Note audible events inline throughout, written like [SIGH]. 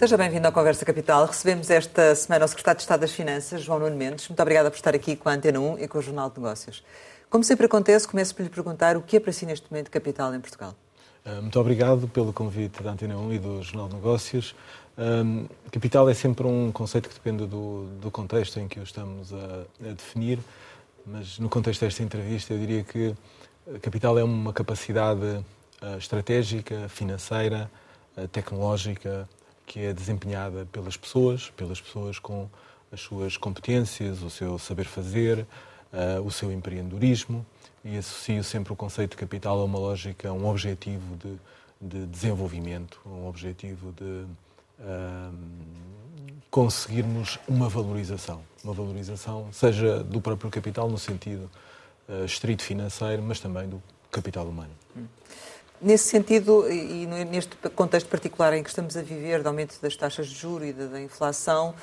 Seja bem-vindo à Conversa Capital. Recebemos esta semana o Secretário de Estado das Finanças, João Nuno Mendes. Muito obrigada por estar aqui com a Antena 1 e com o Jornal de Negócios. Como sempre acontece, começo por lhe perguntar o que é para si neste momento capital em Portugal. Ah, muito obrigado pelo convite da Antena 1 e do Jornal de Negócios. Um, capital é sempre um conceito que depende do, do contexto em que o estamos a, a, definir, mas no contexto desta entrevista eu diria que capital é uma capacidade estratégica, financeira, tecnológica, que é desempenhada pelas pessoas, pelas pessoas com as suas competências, o seu saber fazer, uh, o seu empreendedorismo e associo sempre o conceito de capital a uma lógica, a um objetivo de, de desenvolvimento, um objetivo de uh, conseguirmos uma valorização. Uma valorização, seja do próprio capital no sentido uh, estrito financeiro, mas também do capital humano. Hum. Nesse sentido, e neste contexto particular em que estamos a viver, de aumento das taxas de juros e da inflação,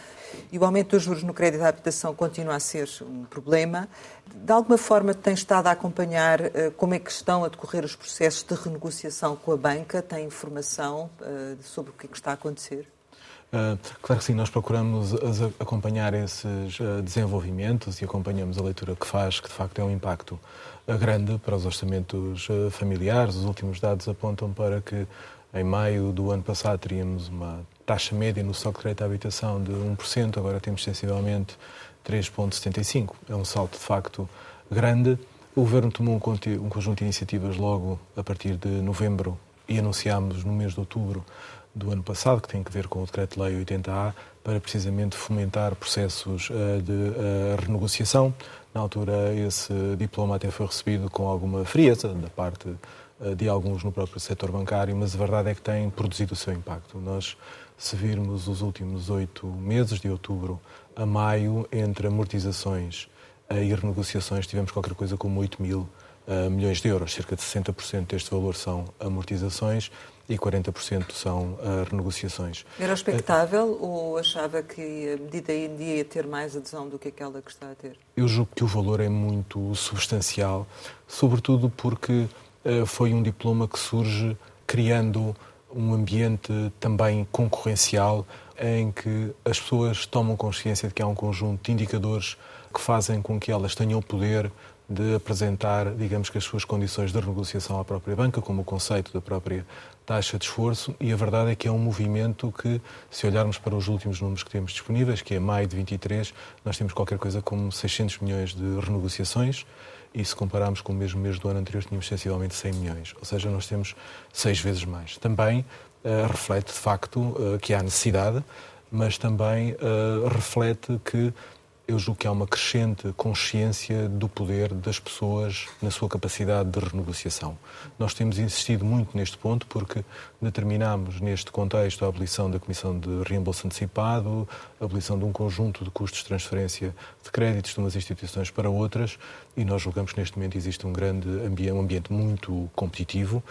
e o aumento dos juros no crédito à habitação continua a ser um problema, de alguma forma tem estado a acompanhar uh, como é que estão a decorrer os processos de renegociação com a banca? Tem informação uh, sobre o que, é que está a acontecer? Uh, claro que sim, nós procuramos acompanhar esses desenvolvimentos e acompanhamos a leitura que faz, que de facto é um impacto grande para os orçamentos familiares. Os últimos dados apontam para que em maio do ano passado teríamos uma taxa média no de crédito à habitação de 1%, agora temos sensivelmente 3,75%. É um salto de facto grande. O Governo tomou um conjunto de iniciativas logo a partir de novembro e anunciámos no mês de outubro do ano passado, que tem que ver com o Decreto-Lei 80A, para precisamente fomentar processos eh, de eh, renegociação. Na altura, esse diploma até foi recebido com alguma frieza da parte eh, de alguns no próprio setor bancário, mas a verdade é que tem produzido o seu impacto. Nós, se virmos os últimos oito meses, de outubro a maio, entre amortizações e renegociações, tivemos qualquer coisa como 8 mil milhões de euros. Cerca de 60% deste valor são amortizações e 40% são uh, renegociações. Era expectável uh, ou achava que a medida ia ter mais adesão do que aquela que está a ter? Eu julgo que o valor é muito substancial, sobretudo porque uh, foi um diploma que surge criando um ambiente também concorrencial em que as pessoas tomam consciência de que há um conjunto de indicadores que fazem com que elas tenham poder de apresentar, digamos que as suas condições de renegociação à própria banca, como o conceito da própria taxa de esforço, e a verdade é que é um movimento que, se olharmos para os últimos números que temos disponíveis, que é maio de 23, nós temos qualquer coisa como 600 milhões de renegociações, e se compararmos com o mesmo mês do ano anterior, tínhamos sensivelmente 100 milhões, ou seja, nós temos seis vezes mais. Também uh, reflete, de facto, uh, que há necessidade, mas também uh, reflete que eu julgo que há uma crescente consciência do poder das pessoas na sua capacidade de renegociação. Nós temos insistido muito neste ponto porque determinamos neste contexto a abolição da Comissão de Reembolso Antecipado, a abolição de um conjunto de custos de transferência de créditos de umas instituições para outras e nós julgamos que neste momento existe um grande ambiente, um ambiente muito competitivo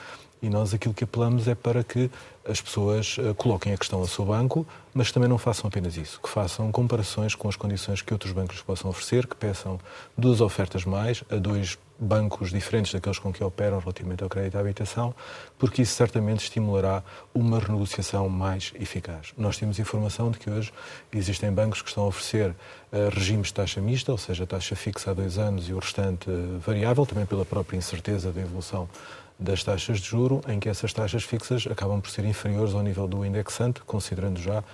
e nós aquilo que apelamos é para que as pessoas uh, coloquem a questão ao seu banco, mas também não façam apenas isso, que façam comparações com as condições que outros bancos possam oferecer, que peçam duas ofertas mais a dois bancos diferentes daqueles com que operam relativamente ao crédito à habitação, porque isso certamente estimulará uma renegociação mais eficaz. Nós temos informação de que hoje existem bancos que estão a oferecer uh, regimes de taxa mista, ou seja, taxa fixa há dois anos e o restante uh, variável, também pela própria incerteza da evolução das taxas de juro, em que essas taxas fixas acabam por ser inferiores ao nível do indexante, considerando já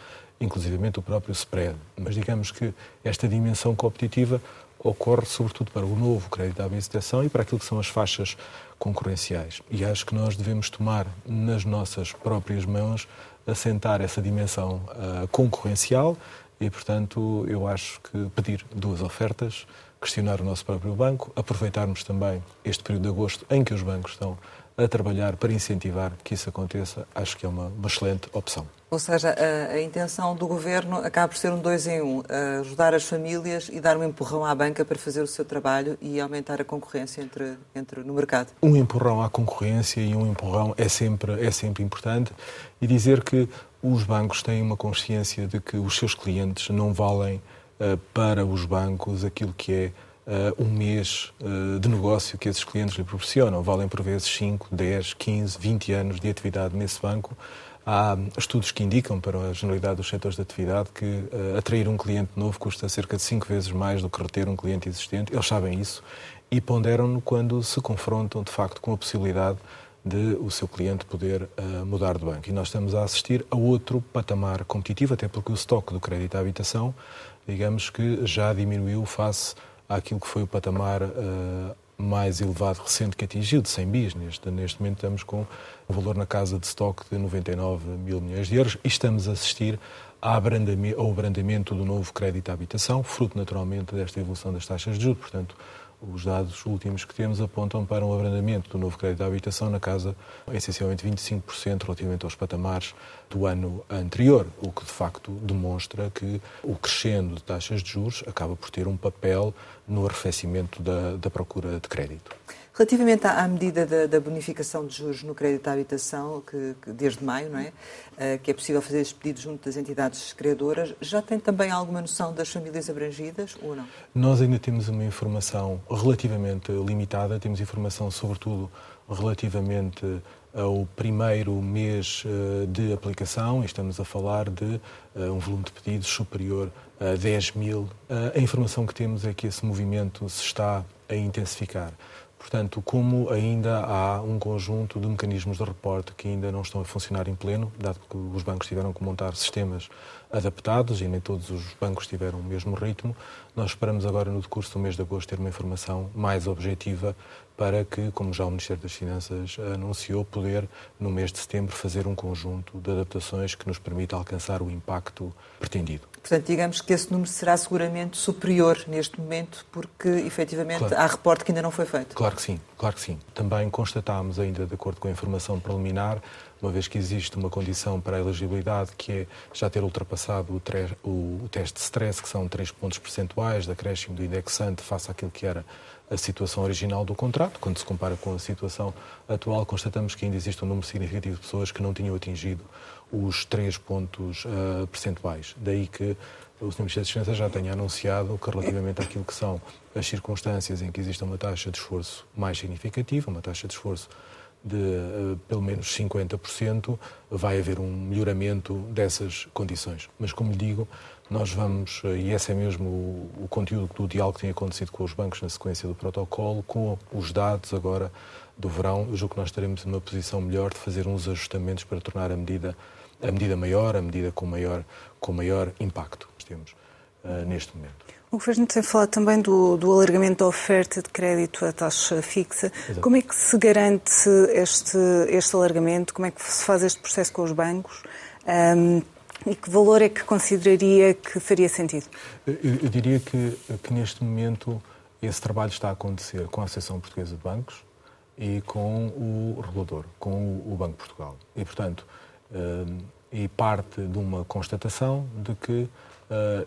inclusivamente o próprio spread. Mas digamos que esta dimensão competitiva ocorre sobretudo para o novo crédito à habitação e para aquilo que são as faixas concorrenciais. E acho que nós devemos tomar nas nossas próprias mãos assentar essa dimensão uh, concorrencial e, portanto, eu acho que pedir duas ofertas questionar o nosso próprio banco, aproveitarmos também este período de agosto em que os bancos estão a trabalhar para incentivar que isso aconteça, acho que é uma, uma excelente opção. Ou seja, a, a, intenção do governo acaba por ser um dois em um, ajudar as famílias e dar um empurrão à banca para fazer o seu trabalho e aumentar a concorrência entre, entre no mercado. Um empurrão à concorrência e um empurrão é sempre, é sempre importante e dizer que os bancos têm uma consciência de que os seus clientes não valem para os bancos aquilo que é uh, um mês uh, de negócio que esses clientes lhe proporcionam. Valem por vezes 5, 10, 15, 20 anos de atividade nesse banco. Há estudos que indicam para a generalidade dos setores de atividade que uh, atrair um cliente novo custa cerca de 5 vezes mais do que reter um cliente existente. Eles sabem isso e ponderam-no quando se confrontam, de facto, com a possibilidade de o seu cliente poder uh, mudar de banco. E nós estamos a assistir a outro patamar competitivo, até porque o estoque do crédito à habitação, digamos que já diminuiu face àquilo que foi o patamar uh, mais elevado recente que atingiu, de 100 bis. Neste, neste momento estamos com um valor na casa de estoque de 99 mil milhões de euros e estamos a assistir ao abrandamento do novo crédito à habitação, fruto naturalmente desta evolução das taxas de juros. Portanto, os dados últimos que temos apontam para um abrandamento do novo crédito à habitação na casa essencialmente 25% relativamente aos patamares do ano anterior, o que de facto demonstra que o crescendo de taxas de juros acaba por ter um papel no arrefecimento da, da procura de crédito. Relativamente à, medida da, bonificação de juros no crédito à habitação, que, que desde maio, não é? Uh, que é possível fazer esse pedido junto das entidades criadoras, já tem também alguma noção das famílias abrangidas ou não? Nós ainda temos uma informação relativamente limitada, temos informação sobretudo relativamente ao primeiro mês uh, de aplicação, estamos a falar de uh, um volume de pedidos superior a 10 mil. a informação que temos é que esse movimento se está a intensificar. Portanto, como ainda há um conjunto de mecanismos de reporte que ainda não estão a funcionar em pleno, dado que os bancos tiveram que montar sistemas adaptados e nem todos os bancos tiveram o mesmo ritmo, nós esperamos agora, no decurso do mês de agosto, ter uma informação mais objetiva para que, como já o Ministério das Finanças anunciou, poder, no mês de setembro, fazer um conjunto de adaptações que nos permita alcançar o impacto pretendido. Portanto, digamos que esse número será seguramente superior neste momento, porque efetivamente claro. há reporte que ainda não foi feito. Claro que sim, claro que sim. Também constatámos, ainda de acordo com a informação preliminar, uma vez que existe uma condição para a elegibilidade, que é já ter ultrapassado o, tre o, teste de stress, que são 3 pontos percentuais da acréscimo do indexante face àquilo que era a situação original do contrato. Quando se compara com a situação atual, constatamos que ainda existe um número significativo de pessoas que não tinham atingido os 3 pontos uh, percentuais. Daí que o Sr. Ministro das Finanças já tenha anunciado que, relativamente àquilo que são as circunstâncias em que existe uma taxa de esforço mais significativa, uma taxa de esforço de uh, pelo menos 50%, vai haver um melhoramento dessas condições. Mas, como lhe digo, nós vamos, uh, e esse é mesmo o, o, conteúdo do diálogo que tem acontecido com os bancos na sequência do protocolo, com os dados agora do verão, eu julgo que nós estaremos numa posição melhor de fazer uns ajustamentos para tornar a medida a medida maior, a medida com maior, com maior impacto que temos uh, neste momento. O Governo tem falado também do, do, alargamento da oferta de crédito à taxa fixa. Exato. Como é que se garante este, este alargamento? Como é que se faz este processo com os bancos? Um, e que valor é que consideraria que faria sentido? Eu, eu diria que, que, neste momento esse trabalho está a acontecer com a Associação Portuguesa de Bancos e com o regulador, com o, Banco de Portugal. E, portanto, e parte de uma constatação de que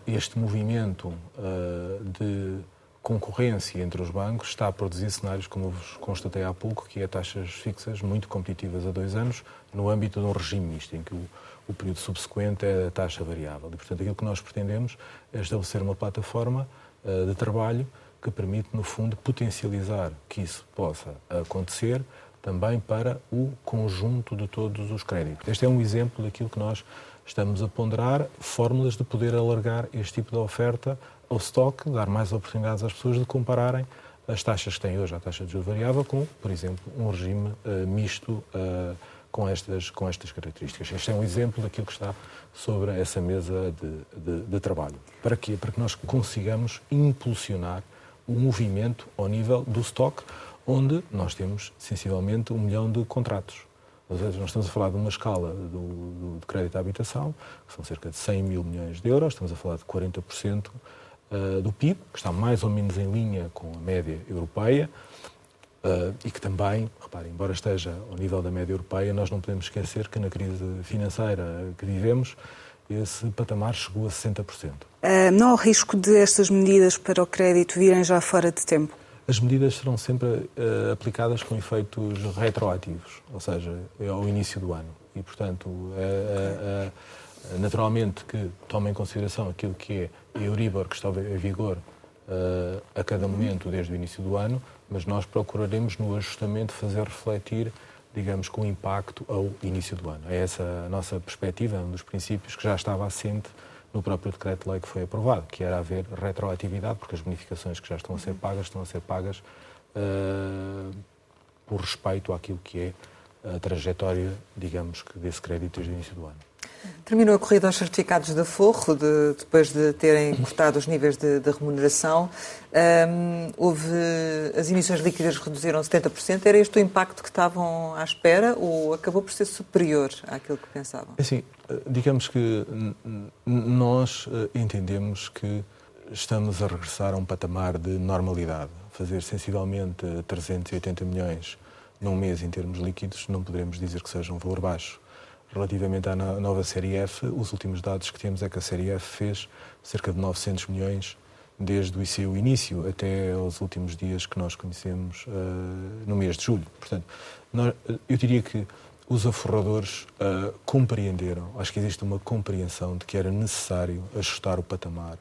este movimento uh, de concorrência entre os bancos está a produzir cenários, como eu vos constatei há pouco, que é taxas fixas muito competitivas a dois anos, no âmbito de um regime misto, em que o, o período subsequente é a taxa variável. E, portanto, aquilo que nós pretendemos é estabelecer uma plataforma uh, de trabalho que permite, no fundo, potencializar que isso possa acontecer também para o conjunto de todos os créditos. Este é um exemplo daquilo que nós estamos a ponderar, fórmulas de poder alargar este tipo de oferta ao estoque, dar mais oportunidades às pessoas de compararem as taxas que têm hoje, a taxa de juros variável, com, por exemplo, um regime uh, misto uh, com, estas, com estas características. Este é um exemplo daquilo que está sobre essa mesa de, de, de trabalho. Para quê? Para que nós consigamos impulsionar o movimento ao nível do estoque, onde nós temos sensivelmente um milhão de contratos. Às vezes nós estamos a falar de uma escala do, do, crédito à habitação, que são cerca de 100 mil milhões de euros, estamos a falar de 40% uh, do PIB, que está mais ou menos em linha com a média europeia, uh, e que também, reparem, embora esteja ao nível da média europeia, nós não podemos esquecer que na crise financeira que vivemos, esse patamar chegou a 60%. Uh, ah, não há risco de estas medidas para o crédito virem já fora de tempo? As medidas serão sempre uh, aplicadas com efeitos retroativos, ou seja, ao início do ano. E, portanto, uh, uh, naturalmente que toma em consideração aquilo que é a Euribor, que está em vigor a cada momento desde o início do ano, mas nós procuraremos no ajustamento fazer refletir digamos, com impacto ao início do ano. É essa a nossa perspectiva, um dos princípios que já estava assente no próprio decreto-lei que foi aprovado, que era haver retroatividade, porque as bonificações que já estão a ser pagas estão a ser pagas uh, por respeito àquilo que é a trajetória, digamos, que desse crédito desde o início do ano. Terminou a corrida aos certificados da Forro, de, depois de terem cortado os níveis de, de remuneração. Um, houve, as emissões líquidas reduziram 70%. Era este o impacto que estavam à espera ou acabou por ser superior àquilo que pensavam? É assim, digamos que nós eh, entendemos que estamos a regressar a um patamar de normalidade. Fazer sensivelmente 380 milhões num mês em termos líquidos, não poderemos dizer que seja um valor baixo. Relativamente à nova Série F, os últimos dados que temos é que a Série F fez cerca de 900 milhões desde o seu início até aos últimos dias que nós conhecemos uh, no mês de julho. Portanto, nós, eu diria que os aforradores uh, compreenderam, acho que existe uma compreensão de que era necessário ajustar o patamar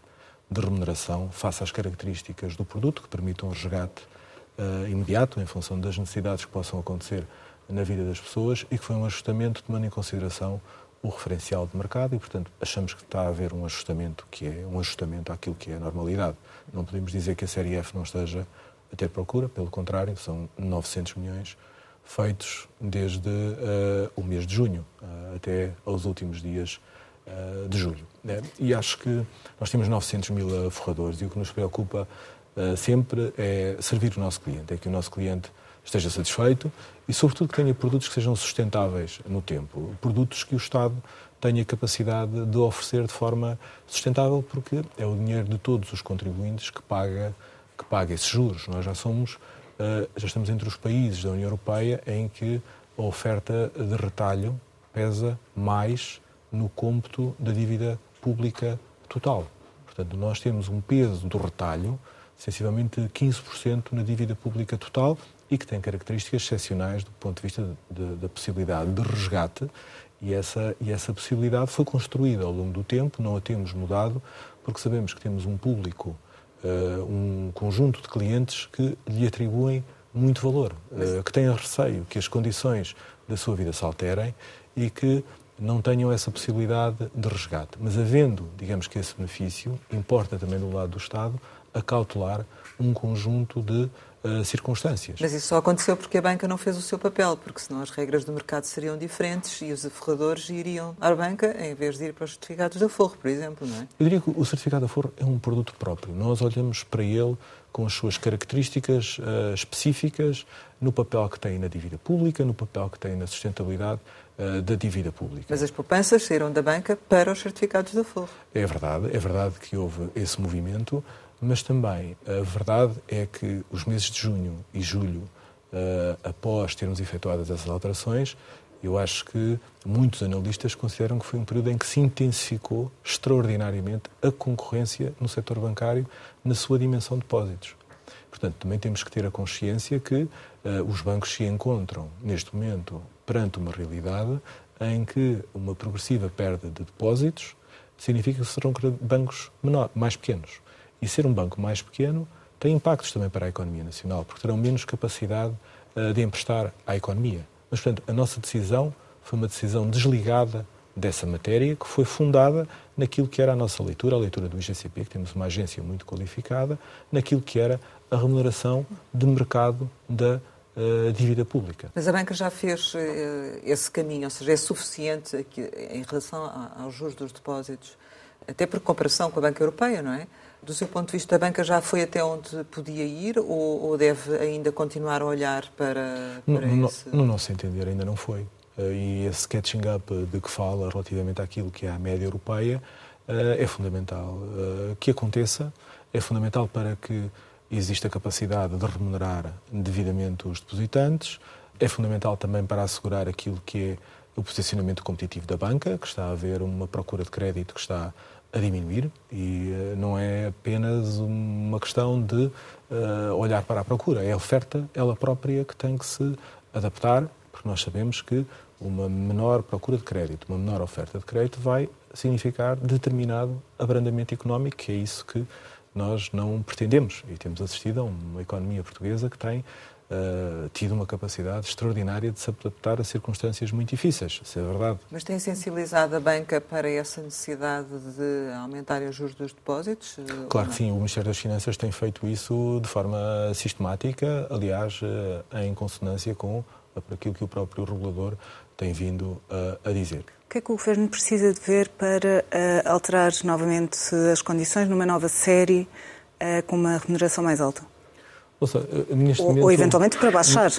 de remuneração face às características do produto que permitam o resgate uh, imediato, em função das necessidades que possam acontecer na vida das pessoas, e que foi um ajustamento tomando em consideração o referencial de mercado e, portanto, achamos que está a haver um ajustamento que é um ajustamento àquilo que é a normalidade. Não podemos dizer que a série F não esteja a ter procura, pelo contrário, são 900 milhões feitos desde uh, o mês de junho uh, até aos últimos dias uh, de julho. Né? E acho que nós temos 900 mil forradores e o que nos preocupa sempre é servir o nosso cliente, é que o nosso cliente esteja satisfeito e, sobretudo, que tenha produtos que sejam sustentáveis no tempo, produtos que o Estado tenha capacidade de oferecer de forma sustentável, porque é o dinheiro de todos os contribuintes que paga, que paga esses juros. Nós já somos, já estamos entre os países da União Europeia em que a oferta de retalho pesa mais no cômputo da dívida pública total. Portanto, nós temos um peso do retalho sensivelmente 15% na dívida pública total e que tem características excepcionais do ponto de vista da possibilidade de resgate e essa, e essa possibilidade foi construída ao longo do tempo, não a temos mudado, porque sabemos que temos um público, um conjunto de clientes que lhe atribuem muito valor, uh, que têm receio que as condições da sua vida se alterem e que não tenham essa possibilidade de resgate. Mas havendo, digamos que esse benefício, importa também do lado do Estado a cautelar um conjunto de uh, circunstâncias. Mas isso só aconteceu porque a banca não fez o seu papel, porque senão as regras do mercado seriam diferentes e os aforradores iriam à banca em vez de ir para os certificados da Forro, por exemplo, não é? Eu diria que o certificado da Forro é um produto próprio. Nós olhamos para ele com as suas características uh, específicas no papel que tem na dívida pública, no papel que tem na sustentabilidade uh, da dívida pública. Mas as poupanças saíram da banca para os certificados da Forro. É verdade, é verdade que houve esse movimento mas também a verdade é que os meses de junho e julho, uh, após termos efetuado essas alterações, eu acho que muitos analistas consideram que foi um período em que se intensificou extraordinariamente a concorrência no setor bancário na sua dimensão de depósitos. Portanto, também temos que ter a consciência que uh, os bancos se encontram, neste momento, perante uma realidade em que uma progressiva perda de depósitos significa que serão bancos menor, mais pequenos. E ser um banco mais pequeno tem impactos também para a economia nacional, porque terão menos capacidade uh, de emprestar à economia. Mas, portanto, a nossa decisão foi uma decisão desligada dessa matéria, que foi fundada naquilo que era a nossa leitura, a leitura do IGCP, que temos uma agência muito qualificada, naquilo que era a remuneração de mercado da uh, dívida pública. Mas a banca já fez uh, esse caminho, ou seja, é suficiente aqui, em relação aos juros dos depósitos, até por comparação com a banca europeia, não é? Do seu ponto de vista, a banca já foi até onde podia ir ou, ou deve ainda continuar a olhar para, para no, esse... No nosso entender, ainda não foi. Eh, e esse catching up de que fala relativamente àquilo que é a média europeia eh, é fundamental eh, que aconteça, é fundamental para que exista capacidade de remunerar devidamente os depositantes, é fundamental também para assegurar aquilo que é o posicionamento competitivo da banca, que está a haver uma procura de crédito que está a diminuir e uh, não é apenas uma questão de uh, olhar para a procura, é a oferta ela própria que tem que se adaptar, porque nós sabemos que uma menor procura de crédito, uma menor oferta de crédito vai significar determinado abrandamento económico, que é isso que nós não pretendemos. E temos assistido a uma economia portuguesa que tem uh, tido uma capacidade extraordinária de se adaptar a circunstâncias muito difíceis, isso é verdade. Mas tem sensibilizado a banca para essa necessidade de aumentar os juros dos depósitos? Eh, claro que sim, o Ministério das Finanças tem feito isso de forma sistemática, aliás, uh, em consonância com aquilo que o próprio regulador tem vindo a, a dizer. O que é que o Governo precisa de ver para uh, alterar novamente as condições numa nova série uh, com uma remuneração mais alta? Ouça, neste ou, momento, ou eventualmente para baixar.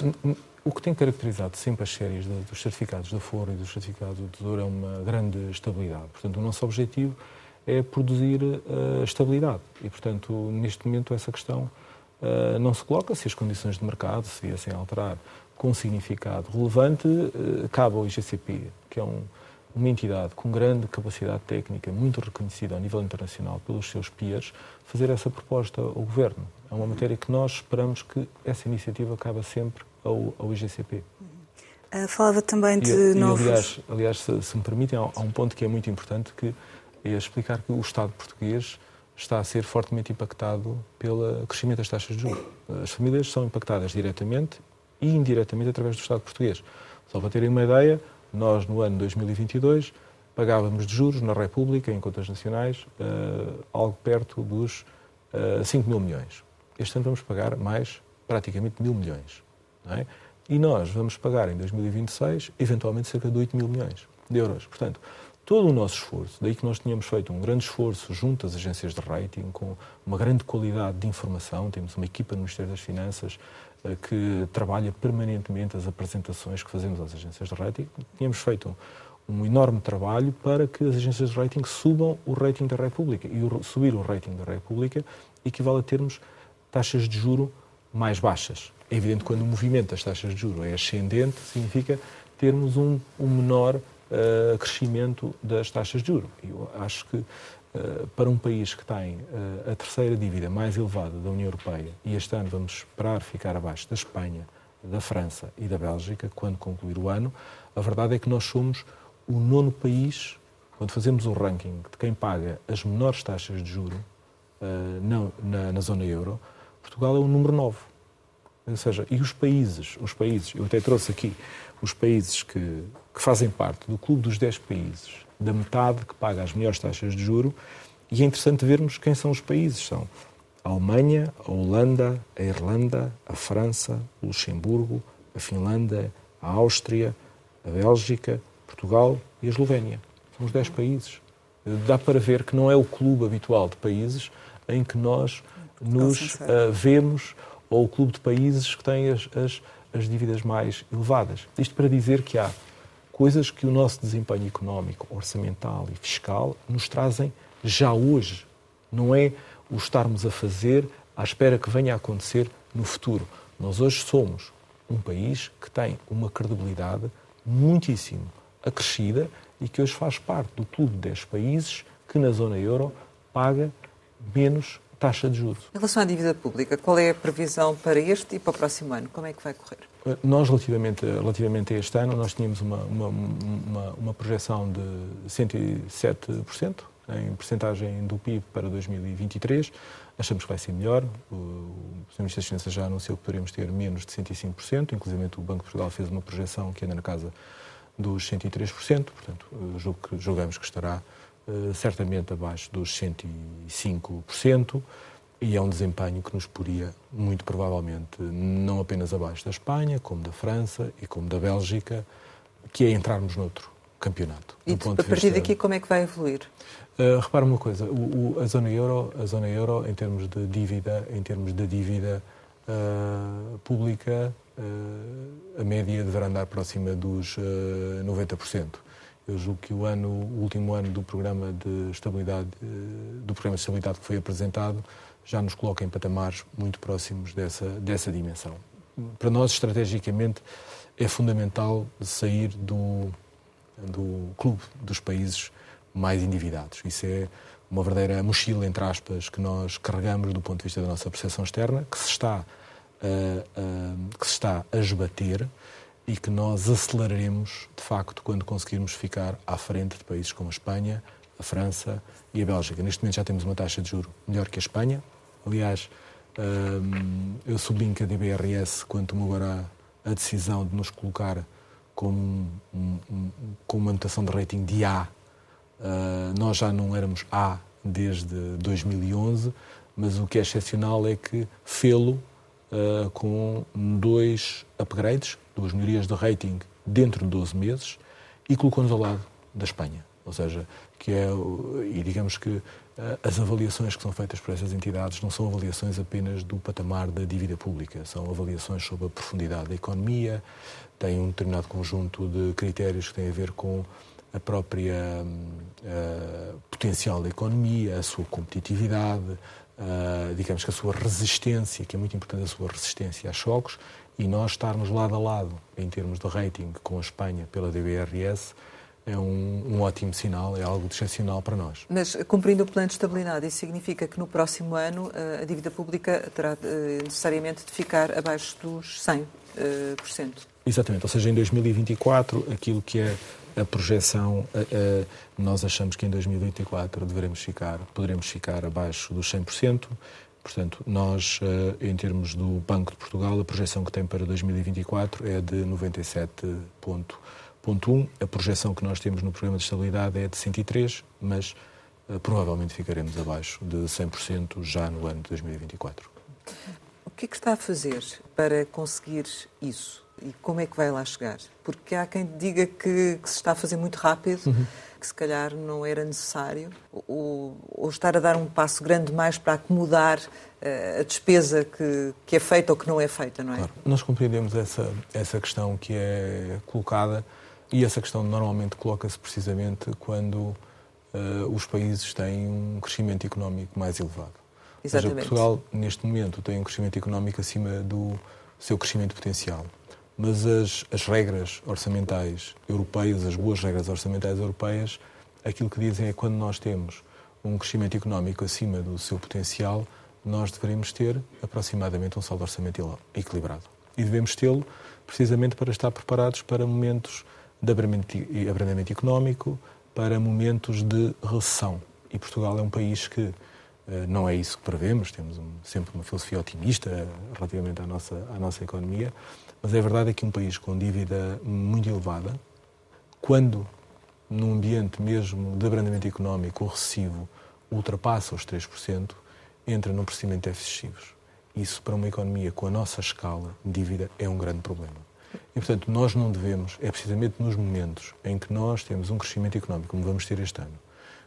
O que tem caracterizado sempre as séries dos certificados da Foro e dos certificados do Tesouro é uma grande estabilidade. Portanto, o nosso objetivo é produzir uh, estabilidade. E, portanto, neste momento essa questão uh, não se coloca. Se as condições de mercado se viessem a alterar com significado relevante, uh, cabe ao IGCP, que é um, uma entidade com grande capacidade técnica, muito reconhecida a nível internacional pelos seus peers, fazer essa proposta ao Governo. É uma matéria que nós esperamos que essa iniciativa acabe sempre ao, ao IGCP. Uh, falava também de e, novos... E, aliás, aliás se, se, me permitem, há, há, um ponto que é muito importante, que é explicar que o Estado português está a ser fortemente impactado pelo crescimento das taxas de juros. As famílias são impactadas diretamente e indiretamente através do Estado português. Só para terem uma ideia, nós, no ano 2022, pagávamos de juros na República, em contas nacionais, uh, algo perto dos uh, eh, 5 mil milhões. Este ano vamos pagar mais, praticamente, mil milhões. É? E nós vamos pagar em 2026, eventualmente, cerca de 8 mil milhões de euros. Portanto, todo o nosso esforço, daí que nós tínhamos feito um grande esforço junto às agências de rating, com uma grande qualidade de informação, temos uma equipa no Ministério das Finanças que trabalha permanentemente as apresentações que fazemos às agências de rating, tínhamos feito um enorme trabalho para que as agências de rating subam o rating da República. E subir o rating da República equivale a termos taxas de juro mais baixas. É evidente que quando o movimento das taxas de juro é ascendente, significa termos um, um menor uh, crescimento das taxas de juro. Eu acho que para um país que tem uh, a terceira dívida mais elevada da União Europeia, e este ano vamos esperar ficar abaixo da Espanha, da França e da Bélgica, quando concluir o ano, a verdade é que nós somos o nono país, quando fazemos o ranking de quem paga as menores taxas de juro não, na, na, zona euro, Portugal é o número 9. Ou seja, e os países, os países, eu até trouxe aqui, os países que, que fazem parte do clube dos 10 países, da metade que paga as melhores taxas de juro, e é interessante vermos quem são os países. São a Alemanha, a Holanda, a Irlanda, a França, o Luxemburgo, a Finlândia, a Áustria, a Bélgica, Portugal e a Eslovénia. São os 10 países. Dá para ver que não é o clube habitual de países em que nós nos uh, vemos, ou o clube de países que têm as, as, as dívidas mais elevadas. Isto para dizer que há coisas que o nosso desempenho económico, orçamental e fiscal nos trazem já hoje. Não é o estarmos a fazer à espera que venha a acontecer no futuro. Nós hoje somos um país que tem uma credibilidade muitíssimo acrescida e que hoje faz parte do clube de 10 países que na zona euro paga menos taxa de juros. Em relação à dívida pública, qual é a previsão para este e para o próximo ano? Como é que vai correr? Nós, relativamente, relativamente a este ano, nós tínhamos uma, uma, uma, uma projeção de 107% em percentagem do PIB para 2023. Achamos que vai ser melhor. O Sr. Ministro das Finanças já anunciou que poderemos ter menos de 105%. Inclusive, o Banco de Portugal fez uma projeção que anda na casa dos 103%, portanto, julgo que, julgamos que estará certamente abaixo dos 105%, e é um desempenho que nos poria, muito provavelmente, não apenas abaixo da Espanha, como da França e como da Bélgica, que é entrarmos noutro campeonato. E a partir daqui como é que vai evoluir? Uh, repara uma coisa, o, o, a zona euro, a zona euro em termos de dívida, em termos de dívida uh, pública, uh, a média deverá andar próxima dos 90%. Eu julgo que o ano, o último ano do programa de estabilidade, do programa de estabilidade que foi apresentado, já nos coloca em patamares muito próximos dessa, dessa dimensão. Para nós, estrategicamente, é fundamental sair do, do clube dos países mais endividados. Isso é uma verdadeira mochila, entre aspas, que nós carregamos do ponto de vista da nossa percepção externa, que se está, uh, uh, que se está a esbater e que nós aceleraremos, de facto, quando conseguirmos ficar à frente de países como a Espanha, a França e a Bélgica. Neste momento já temos uma taxa de juro melhor que a Espanha. Aliás, eu sublinho que a DBRS, quando tomou agora a decisão de nos colocar como, um, um, com uma notação de rating de A, nós já não éramos A desde 2011, mas o que é excepcional é que fê-lo uh, com dois upgrades, duas melhorias de rating dentro de 12 meses e colocou-nos ao lado da Espanha. Ou seja, que é, e digamos que uh, as avaliações que são feitas por essas entidades não são avaliações apenas do patamar da dívida pública, são avaliações sobre a profundidade da economia, têm um determinado conjunto de critérios que têm a ver com a própria uh, potencial da economia, a sua competitividade, uh, digamos que a sua resistência, que é muito importante a sua resistência a choques, e nós estarmos lado a lado em termos de rating com a Espanha pela DBRS é um, um, ótimo sinal, é algo excepcional para nós. Mas cumprindo o plano de estabilidade, isso significa que no próximo ano eh, a dívida pública terá eh, necessariamente de ficar abaixo dos 100%. Exatamente, ou seja, em 2024 aquilo que é a projeção, nós achamos que em 2024 devemos ficar, poderemos ficar abaixo dos 100%. Portanto, nós, eh, em termos do Banco de Portugal, a projeção que tem para 2024 é de 97,1. A projeção que nós temos no Programa de Estabilidade é de 103, mas eh, provavelmente ficaremos abaixo de 100% já no ano de 2024. O que é que está a fazer para conseguir isso? E como é que vai lá chegar? Porque há quem diga que, que se está a fazer muito rápido, uhum. que se calhar não era necessário, ou, ou, estar a dar um passo grande mais para acomodar uh, a despesa que, que é feita ou que não é feita, não é? Claro. Nós compreendemos essa, essa questão que é colocada e essa questão normalmente coloca-se precisamente quando uh, os países têm um crescimento económico mais elevado. Exatamente. Seja, Portugal, neste momento, tem um crescimento económico acima do seu crescimento potencial mas as, as regras orçamentais europeias, as boas regras orçamentais europeias, aquilo que dizem é que quando nós temos um crescimento económico acima do seu potencial, nós devemos ter aproximadamente um saldo orçamental equilibrado. E devemos tê-lo precisamente para estar preparados para momentos de abrandamento económico, para momentos de recessão. E Portugal é um país que eh, não é isso que prevemos, temos sempre uma filosofia otimista relativamente à nossa, à nossa economia, mas é verdade que um país com dívida muito elevada, quando num ambiente mesmo de abrandamento económico recessivo ultrapassa os 3%, entra num procedimento excessivos. Isso, para uma economia com a nossa escala de dívida, é um grande problema. E, portanto, nós não devemos, é precisamente nos momentos em que nós temos um crescimento económico, como vamos ter este ano,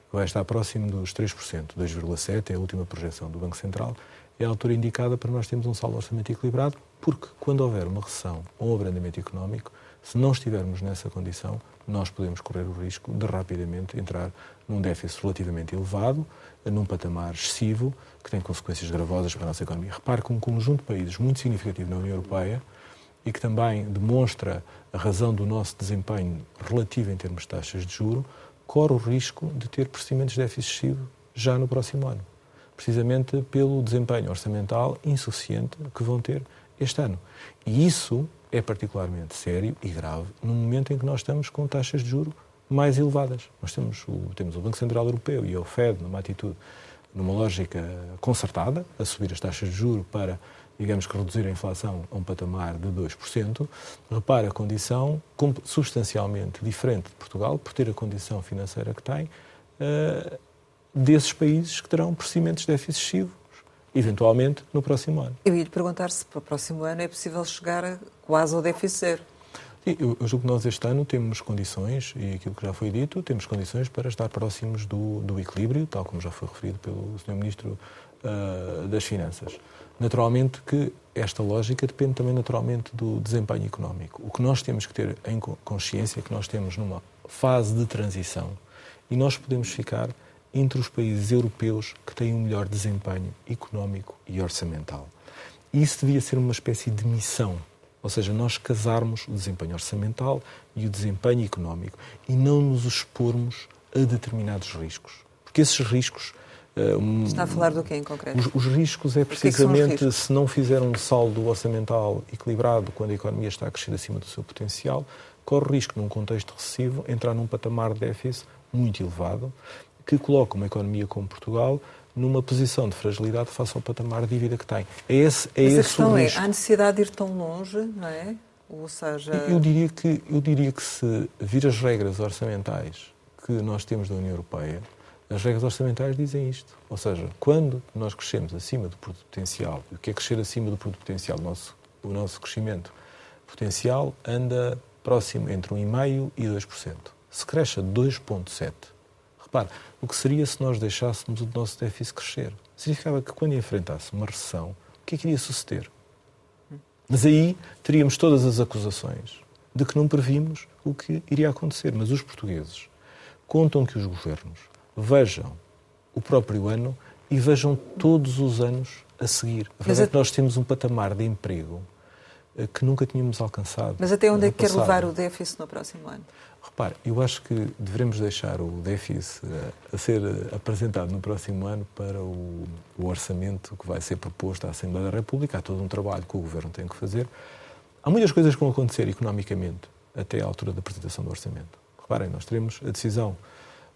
que vai estar próximo dos 3%, 2,7% é a última projeção do Banco Central, é a altura indicada para nós termos um saldo orçamento equilibrado, porque quando houver uma recessão ou um abrandamento económico, se não estivermos nessa condição, nós podemos correr o risco de rapidamente entrar num déficit relativamente elevado, num patamar excessivo, que tem consequências gravosas para a nossa economia. Repare que um conjunto de países muito significativo na União Europeia e que também demonstra a razão do nosso desempenho relativo em termos de taxas de juro, corre o risco de ter procedimentos de déficit excessivo já no próximo ano precisamente pelo desempenho orçamental insuficiente que vão ter este ano. E isso é particularmente sério e grave no momento em que nós estamos com taxas de juro mais elevadas. Nós temos o, temos o Banco Central Europeu e o FED numa atitude, numa lógica concertada, a subir as taxas de juro para, digamos que, reduzir a inflação a um patamar de 2%. Repara a condição substancialmente diferente de Portugal, por ter a condição financeira que tem, uh, desses países que terão procedimentos de déficit excessivos, eventualmente no próximo ano. Eu ia lhe perguntar se para o próximo ano é possível chegar quase ao déficit zero. Sim, eu, eu julgo que nós este ano temos condições, e aquilo que já foi dito, temos condições para estar próximos do, do equilíbrio, tal como já foi referido pelo Sr. Ministro uh, das Finanças. Naturalmente que esta lógica depende também naturalmente do desempenho económico. O que nós temos que ter em consciência é que nós temos numa fase de transição e nós podemos ficar entre os países europeus que têm um melhor desempenho económico e orçamental. Isso devia ser uma espécie de missão, ou seja, nós casarmos o desempenho orçamental e o desempenho económico e não nos expormos a determinados riscos. Porque esses riscos. Uh, Está a falar do que em concreto? Os, os riscos é precisamente é que se não fizer um saldo orçamental equilibrado quando a economia está a crescer acima do seu potencial, corre o risco, num contexto recessivo, entrar num patamar de déficit muito elevado que coloca uma economia como Portugal numa posição de fragilidade face ao patamar de dívida que tem. É esse, é Mas esse a questão é, há necessidade de ir tão longe, não é? Ou seja... Eu diria que, eu diria que se vir as regras orçamentais que nós temos da União Europeia, as regras orçamentais dizem isto. Ou seja, quando nós crescemos acima do produto potencial, o que é crescer acima do produto potencial? O nosso, o nosso crescimento potencial anda próximo entre 1,5% e 2%. Se cresce a 2,7%, repare, o que seria se nós deixássemos o nosso déficit crescer? Significava que quando enfrentasse uma recessão, o que é que iria suceder? Mas aí teríamos todas as acusações de que não previmos o que iria acontecer. Mas os portugueses contam que os governos vejam o próprio ano e vejam todos os anos a seguir. A verdade é que nós temos um patamar de emprego eh, que nunca tínhamos alcançado. Mas até onde é que quer levar o déficit no próximo ano? Repare, eu acho que devemos deixar o déficit eh, a ser eh, apresentado no próximo ano para o, o orçamento que vai ser proposto à Assembleia da República. Há todo um trabalho que o Governo tem que fazer. Há muitas coisas que vão acontecer economicamente até à altura da apresentação do orçamento. Reparem, nós teremos a decisão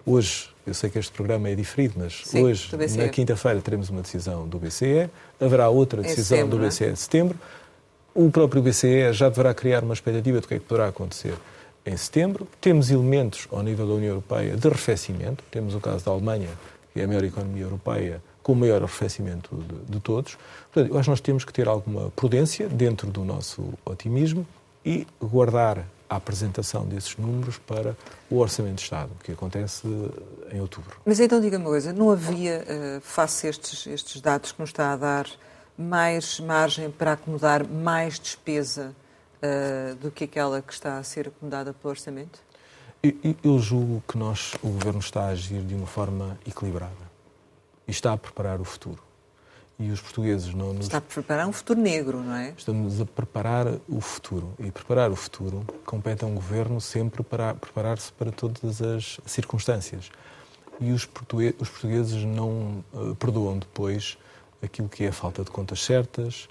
hoje, eu sei que este programa é diferido, mas Sim, hoje, na quinta-feira, teremos uma decisão do BCE, haverá outra decisão setembro, do é? BCE em setembro. O próprio BCE já deverá criar uma expectativa do que é que poderá acontecer em setembro. Temos elementos ao nível da União Europeia de arrefecimento. Temos o caso da Alemanha, que é a maior economia europeia, com o maior arrefecimento de, de todos. Portanto, eu acho que nós temos que ter alguma prudência dentro do nosso otimismo e guardar a apresentação desses números para o Orçamento de Estado, que acontece em outubro. Mas então diga-me uma coisa, não havia, eh, face a estes, estes dados que nos está a dar, mais margem para acomodar mais despesa eh, do que aquela que está a ser acomodada pelo Orçamento? Eu- julgo que nós, o Governo está a agir de uma forma equilibrada e está a preparar o futuro. E os portugueses não nos Está a preparar um futuro negro, não é? Estamos a preparar o futuro. E preparar o futuro compete a um governo sempre para preparar-se para todas as circunstâncias. E os, portugueses não eh, perdoam depois aquilo que é a falta de contas certas,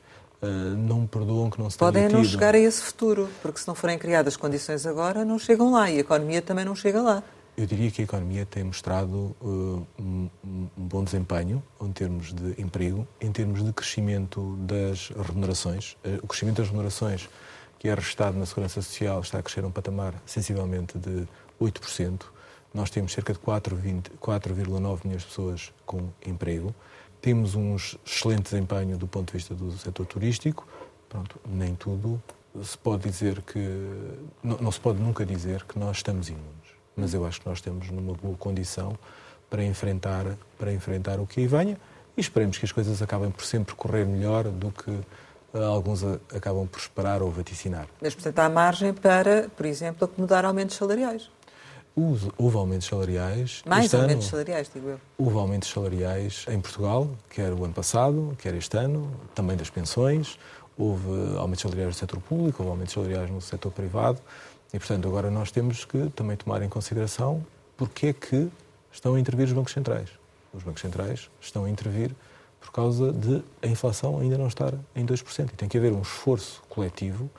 não perdoam que não se Podem não chegar a esse futuro, porque se não forem criadas condições agora, não chegam lá e a economia também não chega lá. Eu diria que a economia tem mostrado eh, um, um bom desempenho em termos de emprego, em termos de crescimento das remunerações. Eh, o crescimento das remunerações, que é registado na Segurança Social, está a crescer a um patamar sensivelmente de 8%. Nós temos cerca de 4,20 4,9 milhões de pessoas com emprego. Temos um excelente desempenho do ponto de vista do setor turístico. Pronto, nem tudo se pode dizer que. Não, não se pode nunca dizer que nós estamos imunes mas eu acho que nós estamos numa boa condição para enfrentar, para enfrentar o que aí venha e esperemos que as coisas acabem por sempre correr melhor do que eh, alguns acabam por esperar ou vaticinar. Mas, portanto, há margem para, por exemplo, acomodar aumentos salariais. Houve, houve aumentos salariais. Mais este aumentos ano, salariais, digo eu. Houve aumentos salariais em Portugal, quer o ano passado, quer este ano, também das pensões. Houve aumentos salariais no setor público, houve aumentos salariais no setor privado. E, portanto, agora nós temos que também tomar em consideração porque é que estão a intervir os bancos centrais. Os bancos centrais estão a intervir por causa de a inflação ainda não estar em 2%. E tem que haver um esforço coletivo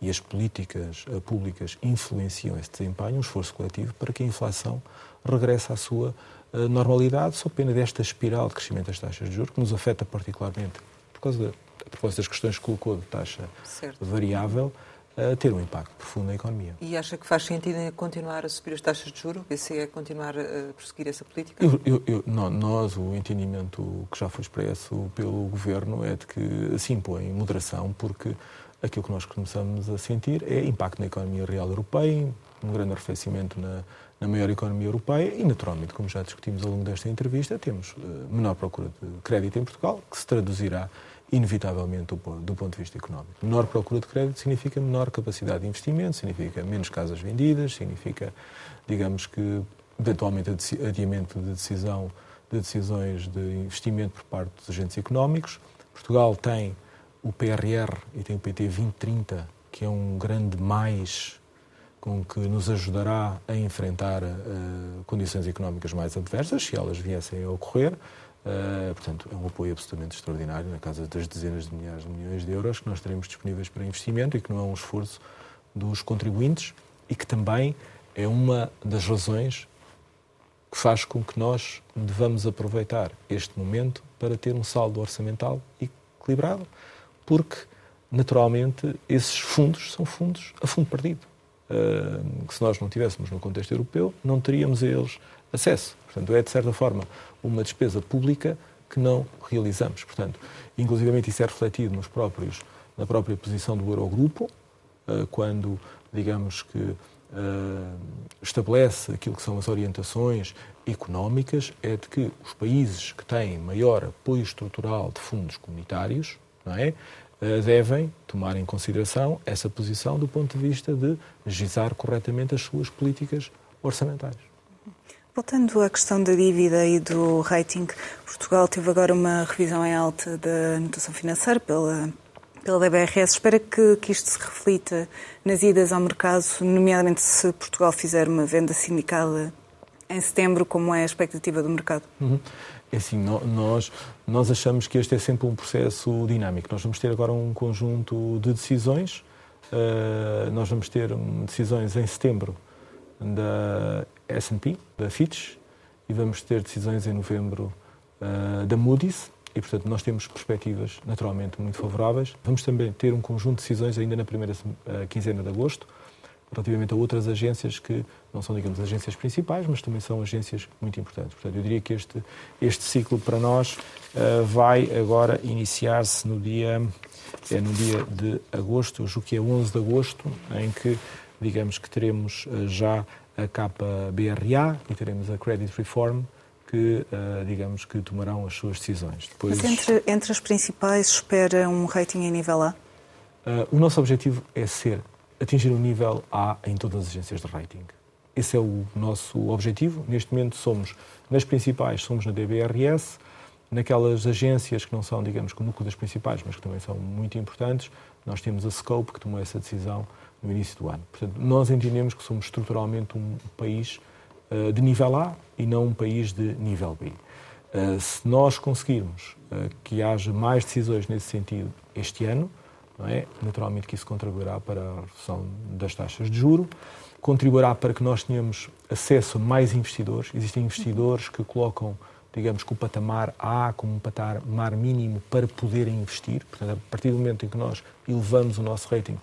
e as políticas eh, públicas influenciam esse desempenho, um esforço coletivo para que a inflação regresse à sua eh, normalidade, só pena desta espiral de crescimento das taxas de juros, que nos afeta particularmente, por causa da, a propósito das questões que colocou de taxa Certo. variável, a ter um impacto profundo na economia. E acha que faz sentido continuar a subir as taxas de juros? O BCE continuar a prosseguir essa política? Eu, eu, eu, nó- nós, o entendimento que já foi expresso pelo Governo é de que se impõe moderação, porque aquilo que nós começamos a sentir é impacto na economia real europeia, um grande arrefecimento na, na maior economia europeia e, naturalmente, como já discutimos ao longo desta entrevista, temos eh, menor procura de crédito em Portugal, que se traduzirá inevitavelmente do, do ponto de vista económico. Menor procura de crédito significa menor capacidade de investimento, significa menos casas vendidas, significa, digamos que, eventualmente, adi- adiamento de decisão de decisões de investimento por parte dos agentes económicos. Portugal tem o PRR e tem o PT 2030, que é um grande mais com que nos ajudará a enfrentar eh, condições económicas mais adversas, se elas viessem a ocorrer. Eh, portanto, é um apoio absolutamente extraordinário, na casa das dezenas de milhares de milhões de euros que nós teremos disponíveis para investimento e que não é um esforço dos contribuintes e que também é uma das razões que faz com que nós devamos aproveitar este momento para ter um saldo orçamental equilibrado, porque, naturalmente, esses fundos são fundos a fundo perdido. Uh, que se nós não tivéssemos no contexto europeu, não teríamos a eles acesso. Portanto, é, de certa forma, uma despesa pública que não realizamos. Portanto, inclusivamente isso é refletido nos próprios, na própria posição do Eurogrupo, uh, quando, digamos que, uh, estabelece aquilo que são as orientações económicas é de que os países que têm maior apoio estrutural de fundos comunitários não é, uh, devem tomar em consideração essa posição do ponto de vista de gizar corretamente as suas políticas orçamentais. Voltando à questão da dívida e do rating, Portugal teve agora uma revisão em alta da notação financeira pela pela DBRS. Espera que, que isto se reflita nas idas ao mercado, nomeadamente se Portugal fizer uma venda sindicada em setembro, como é a expectativa do mercado? Uhum. É assim, nós, nós achamos que este é sempre um processo dinâmico. Nós vamos ter agora um conjunto de decisões. Uh, nós vamos ter decisões em setembro da S&P, da Fitch, e vamos ter decisões em novembro uh, da Moody's. E, portanto, nós temos perspectivas naturalmente muito favoráveis. Vamos também ter um conjunto de decisões ainda na primeira uh, quinzena de agosto, relativamente a outras agências que não são, digamos, agências principais, mas também são agências muito importantes. Portanto, eu diria que este, este ciclo para nós uh, vai agora iniciar-se no dia, é no dia de agosto, eu julgo que é 11 de agosto, em que, digamos que teremos uh, já a capa BRA e teremos a Credit Reform, que, digamos, que tomarão as suas decisões. Depois... Mas entre, entre as principais espera um rating em nível A? Uh, o nosso objetivo é ser, atingir um nível A em todas as agências de rating. Esse é o nosso objetivo. Neste momento somos, nas principais, somos na DBRS, naquelas agências que não são, digamos, o núcleo das principais, mas que também são muito importantes, nós temos a Scope, que tomou essa decisão no início do ano. Portanto, nós entendemos que somos estruturalmente um país uh, de nível A e não um país de nível B. Uh, se nós conseguirmos uh, que haja mais decisões nesse sentido este ano, é? naturalmente que isso contribuirá para a redução das taxas de juro, contribuirá para que nós tenhamos acesso a mais investidores. Existem investidores que colocam, digamos, que o patamar A como um patamar mínimo para poderem investir. Portanto, a partir do momento em que nós elevamos o nosso rating,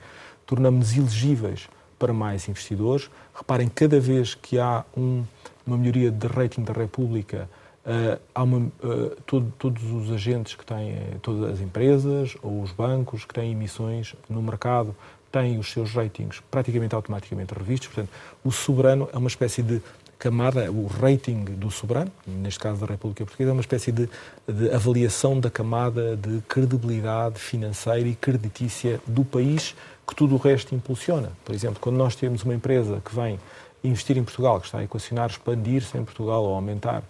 tornamos-nos elegíveis para mais investidores. Reparem, cada vez que há um, uma melhoria de rating da República, há uma, uh, todo, todos os agentes que têm, todas as empresas ou os bancos que têm emissões no mercado, têm os seus ratings praticamente automaticamente revistos. Portanto, o soberano é uma espécie de camada, o rating do soberano, neste caso da República Portuguesa, é uma espécie de, de avaliação da camada de credibilidade financeira e creditícia do país que tudo o resto impulsiona. Por exemplo, quando nós temos uma empresa que vem investir em Portugal, que está a equacionar expandir-se em Portugal ou aumentar eh,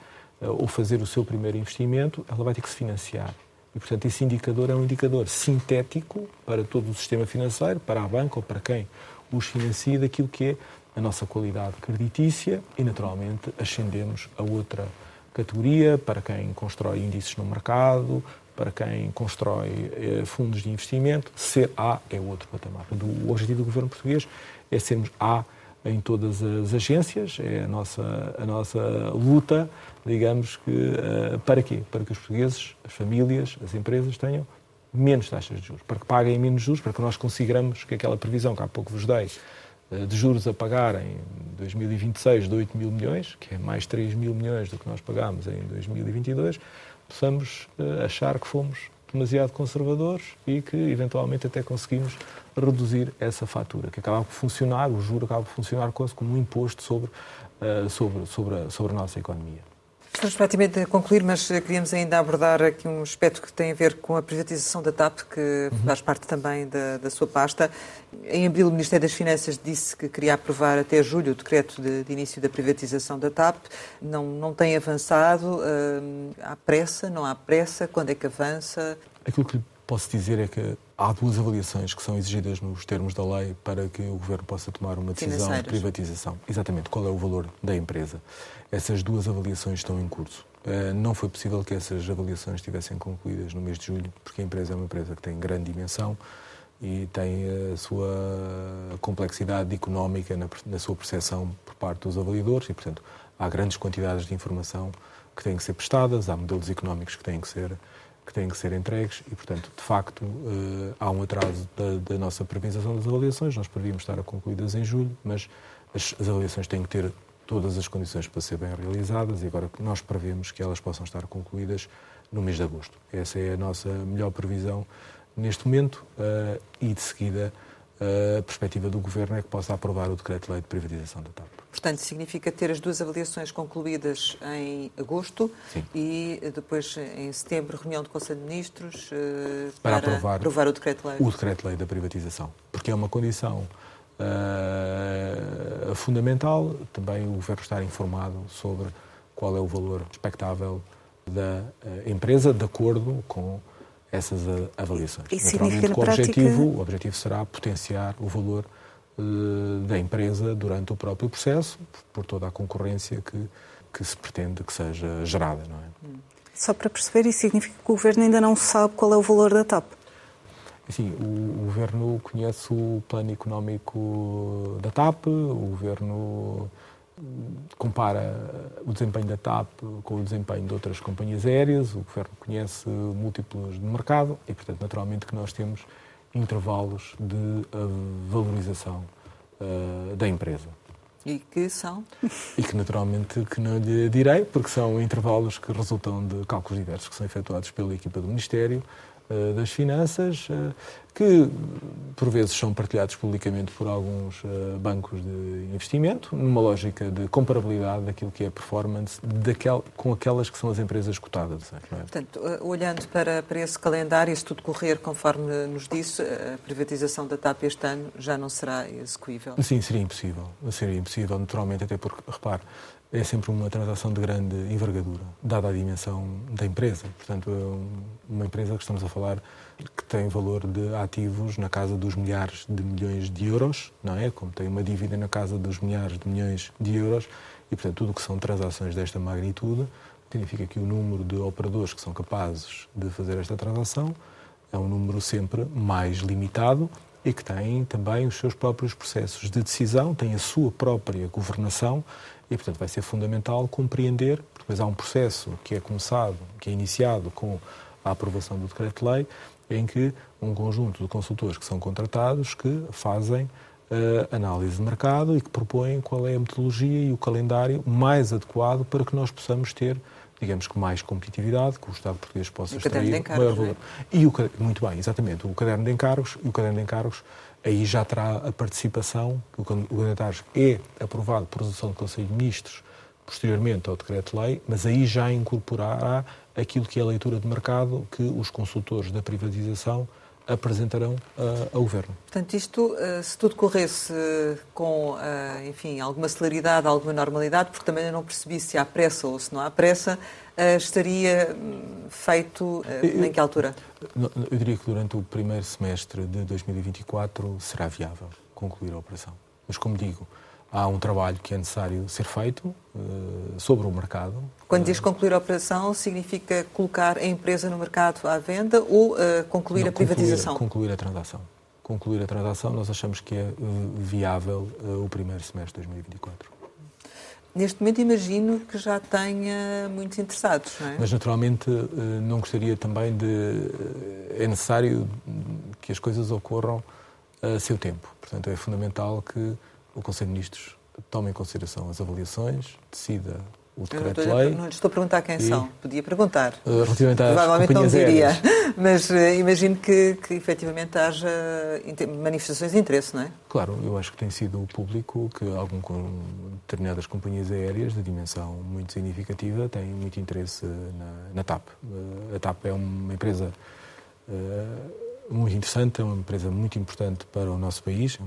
ou fazer o seu primeiro investimento, ela vai ter que se financiar. E, portanto, esse indicador é um indicador sintético para todo o sistema financeiro, para a banca ou para quem os financia, daquilo que é a nossa qualidade creditícia e, naturalmente, ascendemos a outra categoria para quem constrói índices no mercado, para quem constrói eh, fundos de investimento, ser A é outro patamar. O objetivo do governo português é sermos A em todas as agências, é a nossa, a nossa luta, digamos que, uh, para quê? Para que os portugueses, as famílias, as empresas tenham menos taxas de juros, para que paguem menos juros, para que nós consigamos que aquela previsão que há pouco vos dei uh, de juros a pagar em 2026 de 8 mil milhões, que é mais 3 mil milhões do que nós pagámos em 2022, possamos uh, achar que fomos demasiado conservadores e que eventualmente até conseguimos reduzir essa fatura, que acaba por funcionar, o juro acaba por funcionar quase como um imposto sobre, uh, sobre, sobre, a, sobre a nossa economia. Estamos praticamente a concluir, mas queríamos ainda abordar aqui um aspecto que tem a ver com a privatização da TAP, que uhum. faz parte também da, da, sua pasta. Em abril, o Ministério das Finanças disse que queria aprovar até julho o decreto de, de início da privatização da TAP. Não, não tem avançado. Uh, há pressa? Não há pressa? Quando é que avança? Aquilo que lhe posso dizer é que há duas avaliações que são exigidas nos termos da lei para que o Governo possa tomar uma decisão de privatização. Exatamente, qual é o valor da empresa. Essas duas avaliações estão em curso. Eh, não foi possível que essas avaliações estivessem concluídas no mês de julho, porque a empresa é uma empresa que tem grande dimensão e tem a sua complexidade económica na, sua percepção por parte dos avaliadores e, portanto, há grandes quantidades de informação que têm que ser prestadas, há modelos económicos que têm que ser que têm que ser entregues e, portanto, de facto, uh, há um atraso da, da, nossa previsão das avaliações. Nós prevíamos estar concluídas em julho, mas as, as, avaliações têm que ter todas as condições para ser bem realizadas e agora nós prevemos que elas possam estar concluídas no mês de agosto. Essa é a nossa melhor previsão neste momento uh, e, de seguida, uh, a perspectiva do Governo é que possa aprovar o decreto-lei de privatização da TAP. Portanto, significa ter as duas avaliações concluídas em agosto Sim. e depois, em setembro, reunião do Conselho de Ministros uh, para, para aprovar, aprovar, o decreto-lei. O decreto-lei da privatização, porque é uma condição fundamental também o Governo estar informado sobre qual é o valor expectável da uh, empresa de acordo com essas uh, avaliações. E significa o prática... objetivo, o objetivo será potenciar o valor uh, da empresa durante o próprio processo, por toda a concorrência que, que se pretende que seja gerada. Não é? Só para perceber, isso significa que o Governo ainda não sabe qual é o valor da TAP? Sim, o, o Governo conhece o plano económico da TAP, o Governo compara o desempenho da TAP com o desempenho de outras companhias aéreas, o Governo conhece múltiplos de mercado e, portanto, naturalmente que nós temos intervalos de uh, valorização uh, da empresa. E que são? E que naturalmente que não lhe direi, porque são intervalos que resultam de cálculos diversos que são efetuados pela equipa do Ministério, das Finanças, que por vezes são partilhados publicamente por alguns uh, bancos de investimento, numa lógica de comparabilidade daquilo que é a performance daquel, com aquelas que são as empresas cotadas. É? Portanto, uh, olhando para, para esse calendário, se tudo correr conforme nos disse, a privatização da TAP este ano já não será execuível? Sim, seria impossível. Seria impossível, naturalmente, até porque, repare, é sempre uma transação de grande envergadura, dada a dimensão da empresa. Portanto, é uma empresa que estamos a falar que tem valor de ativos na casa dos milhares de milhões de euros, não é? Como tem uma dívida na casa dos milhares de milhões de euros e, portanto, tudo o que são transações desta magnitude significa que o número de operadores que são capazes de fazer esta transação é um número sempre mais limitado e que tem também os seus próprios processos de decisão, tem a sua própria governação e, portanto, vai ser fundamental compreender, porque depois há um processo que é começado, que é iniciado com a aprovação do decreto-lei, em que um conjunto de consultores que são contratados que fazem uh, análise de mercado e que propõem qual é a metodologia e o calendário mais adequado para que nós possamos ter digamos que mais competitividade, que o Estado português possa extrair maior valor. É? E o, muito bem, exatamente, o caderno de encargos, e o caderno de encargos aí já terá a participação, o encargos é aprovado por resolução do Conselho de Ministros posteriormente ao decreto-lei, mas aí já incorporará aquilo que é a leitura de mercado que os consultores da privatização apresentarão uh, ao Governo. Portanto, isto, uh, se tudo corresse com, uh, enfim, alguma celeridade, alguma normalidade, porque também eu não percebi se há pressa ou se não há pressa, estaria hum, feito eu, em que altura? Eu diria que durante o primeiro semestre de 2024 será viável concluir a operação. Mas, como digo, há um trabalho que é necessário ser feito uh, sobre o mercado. Quando diz concluir a operação, significa colocar a empresa no mercado à venda ou uh, concluir Não, a privatização? Concluir, concluir, a transação. Concluir a transação, nós achamos que é uh, viável o primeiro semestre de 2024. Neste momento imagino que já tenha muitos interessados, não é? Mas naturalmente não gostaria também de... É necessário que as coisas ocorram a seu tempo. Portanto, é fundamental que o Conselho de Ministros toma em consideração as avaliações, decida o decreto-lei. Não, estou a perguntar quem e, são, podia perguntar. Uh, relativamente às Provavelmente não diria, aéreas. [LAUGHS] mas uh, imagino que, que efetivamente haja manifestações de interesse, não é? Claro, eu acho que tem sido público que algum, determinadas companhias aéreas de dimensão muito significativa têm muito interesse na, na TAP. Uh, a TAP é uma empresa muito interessante, é uma empresa muito importante para o nosso país, é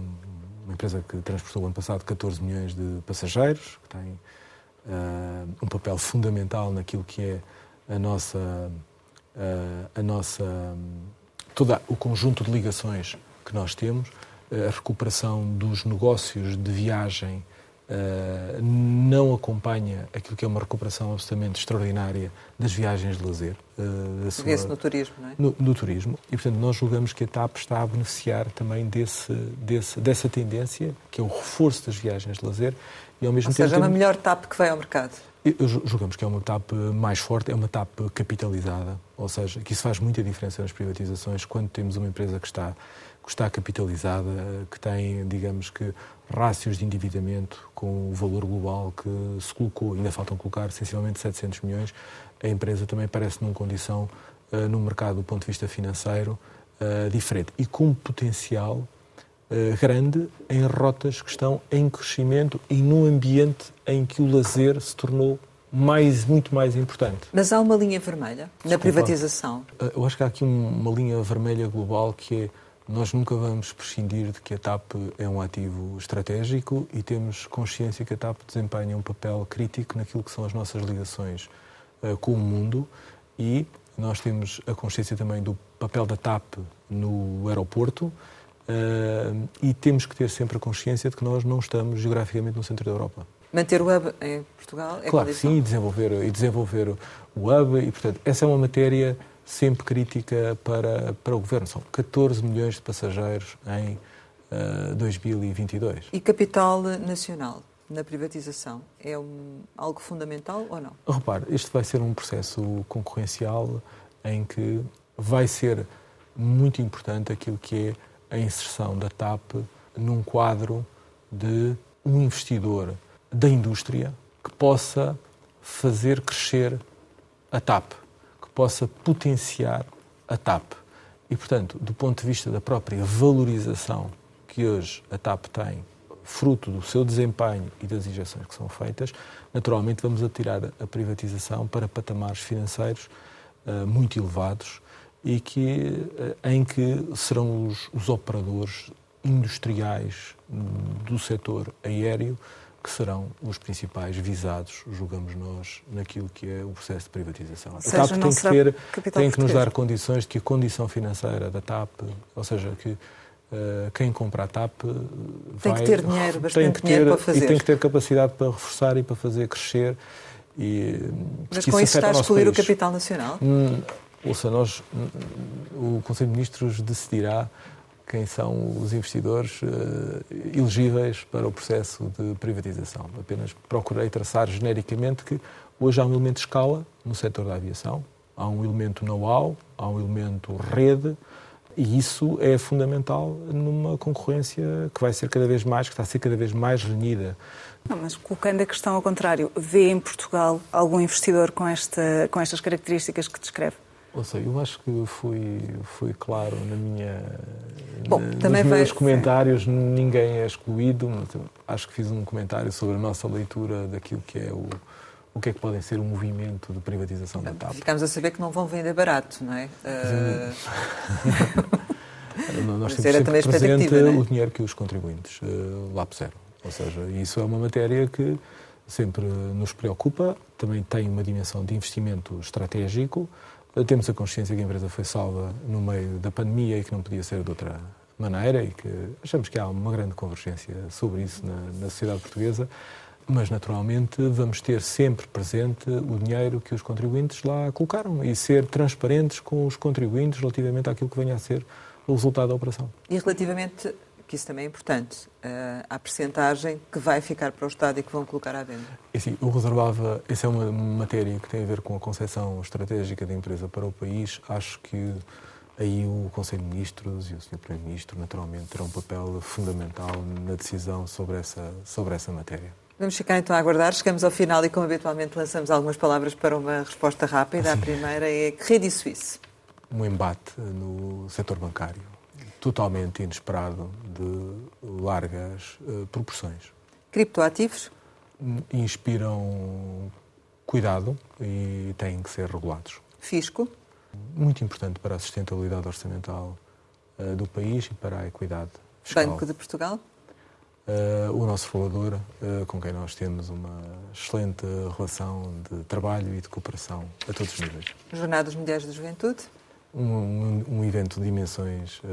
uma empresa que transportou ano passado 14 milhões de passageiros, que tem uh, um papel fundamental naquilo que é a nossa, uh, a nossa todo o conjunto de ligações que nós temos, a recuperação dos negócios de viagem Uh, não acompanha aquilo que é uma recuperação absolutamente extraordinária das viagens de lazer. Uh, sua... Vê-se no turismo, não é? No, no, turismo. E, portanto, nós julgamos que a TAP está a beneficiar também desse, desse, dessa tendência, que é o reforço das viagens de lazer. E, ao mesmo Ou tempo, seja, é uma melhor TAP que vai ao mercado. Julgamos que é uma TAP mais forte, é uma TAP capitalizada, ou seja, que isso faz muita diferença nas privatizações quando temos uma empresa que está, que está capitalizada, que tem, digamos que, rácios de endividamento com o valor global que se colocou, ainda faltam colocar sensivelmente 700 milhões, a empresa também parece numa condição, uh, no mercado do ponto de vista financeiro, uh, diferente e com potencial uh, grande em rotas que estão em crescimento e num ambiente em que o lazer se tornou mais, muito mais importante. Mas há uma linha vermelha Desculpa, na privatização? Eu acho que há aqui uma linha vermelha global que é nós nunca vamos prescindir de que a TAP é um ativo estratégico e temos consciência que a TAP desempenha um papel crítico naquilo que são as nossas ligações uh, com o mundo e nós temos a consciência também do papel da TAP no aeroporto uh, e temos que ter sempre a consciência de que nós não estamos geograficamente no centro da Europa. Manter o hub em Portugal é Claro que sim, e desenvolver, e desenvolver o hub e, portanto, essa é uma matéria sempre crítica para, para o Governo. São 14 milhões de passageiros em uh, eh, 2022. E capital nacional na privatização é um, algo fundamental ou não? Repare, este vai ser um processo concorrencial em que vai ser muito importante aquilo que é a inserção da TAP num quadro de um investidor da indústria que possa fazer crescer a TAP possa potenciar a TAP. E, portanto, do ponto de vista da própria valorização que hoje a TAP tem, fruto do seu desempenho e das injeções que são feitas, naturalmente vamos atirar a privatização para patamares financeiros uh, muito elevados e que, uh, em que serão os, os operadores industriais do setor aéreo que serão os principais visados, julgamos nós, naquilo que é o processo de privatização. Seja, a TAP tem que, ter, tem que nos dar condições de que a condição financeira da TAP, ou seja, que uh, quem compra a TAP tem vai, que ter dinheiro, bastante ter, dinheiro para fazer. E tem que ter capacidade para reforçar e para fazer crescer. E, Mas com isso está a excluir o capital nacional? Hum, ouça, nós, hum, o Conselho de Ministros decidirá quem são os investidores uh, elegíveis para o processo de privatização. Apenas procurei traçar genericamente que hoje há um elemento de escala no setor da aviação, há um elemento know-how, há um elemento rede, e isso é fundamental numa concorrência que vai ser cada vez mais, que está a ser cada vez mais renhida. Não, mas colocando a questão ao contrário, vê em Portugal algum investidor com, esta, com estas características que descreve? Ou seja, eu acho que fui, fui claro na minha, Bom, na, também nos meus comentários, ninguém é excluído, mas acho que fiz um comentário sobre a nossa leitura daquilo que é o, o que é que podem ser um movimento de privatização da TAP. Ficamos a saber que não vão vender barato, não é? Uh... [LAUGHS] Nós temos sempre presente é? o dinheiro que os contribuintes uh, lá puseram. Ou seja, isso é uma matéria que sempre nos preocupa, também tem uma dimensão de investimento estratégico, temos a consciência que a empresa foi salva no meio da pandemia e que não podia ser de outra maneira e que achamos que há uma grande convergência sobre isso na, na sociedade portuguesa, mas naturalmente vamos ter sempre presente o dinheiro que os contribuintes lá colocaram e ser transparentes com os contribuintes relativamente àquilo que venha a ser o resultado da operação. E relativamente que isso também é importante, uh, a percentagem que vai ficar para o Estado e que vão colocar à venda? É assim, eu reservava, essa é uma matéria que tem a ver com a concepção estratégica da empresa para o país. Acho que aí o Conselho de Ministros e o Sr. Primeiro-Ministro, naturalmente, terão um papel fundamental na decisão sobre essa, sobre essa matéria. Vamos ficar então a aguardar. Chegamos ao final e, como habitualmente, lançamos algumas palavras para uma resposta rápida. Assim. A primeira é Credit Suisse. Um embate no setor bancário totalmente inesperado de largas uh, proporções. Criptoativos? Inspiram cuidado e têm que ser regulados. Fisco? Muito importante para a sustentabilidade orçamental uh, do país e para a equidade fiscal. Banco de Portugal? Uh, o nosso uh, com quem nós temos uma excelente relação de trabalho e de cooperação a todos os níveis. Jornadas Mundiais da Juventude? Um, um, evento de dimensões uh,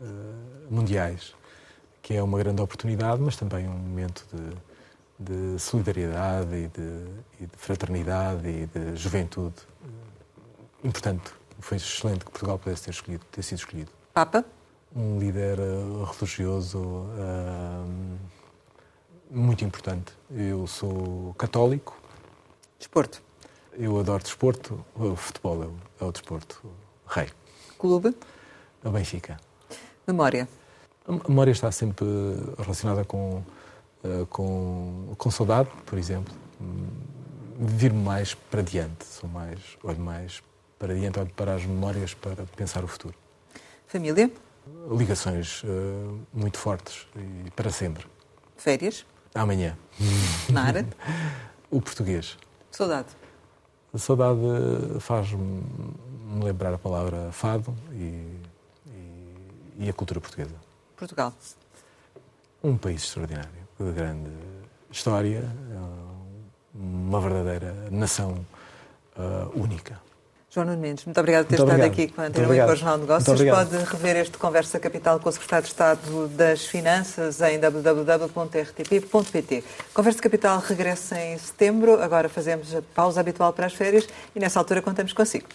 uh, mundiais que é uma grande oportunidade, mas também um momento de, de solidariedade e de, e de, fraternidade e de juventude importante. Foi excelente que Portugal pudesse ter, escolhido, ter sido escolhido. Papa? Um líder uh, religioso uh, muito importante. Eu sou católico. Desporto? Eu adoro desporto. O futebol é o, é desporto rei. Clube? É o Benfica. Memória? A memória está sempre relacionada com, uh, com, com saudade, por exemplo. Vir mais para diante. Sou mais, olho mais para diante, olho para as memórias para pensar o futuro. Família? Ligações uh, muito fortes e para sempre. Férias? Amanhã. Mar? [LAUGHS] o português. Saudade? A saudade faz-me lembrar a palavra fado e, e, e a cultura portuguesa. Portugal? Um país extraordinário, de grande história, uma verdadeira nação uh, única. João Nuno Mendes, muito obrigado por ter muito estado obrigado. aqui com a Antena 1 e com o Jornal de Negócios. Pode rever este Conversa Capital com o Secretário de Estado das Finanças em www.rtp.pt. Conversa Capital regressa em setembro, agora fazemos a pausa habitual para as férias e nessa altura contamos consigo.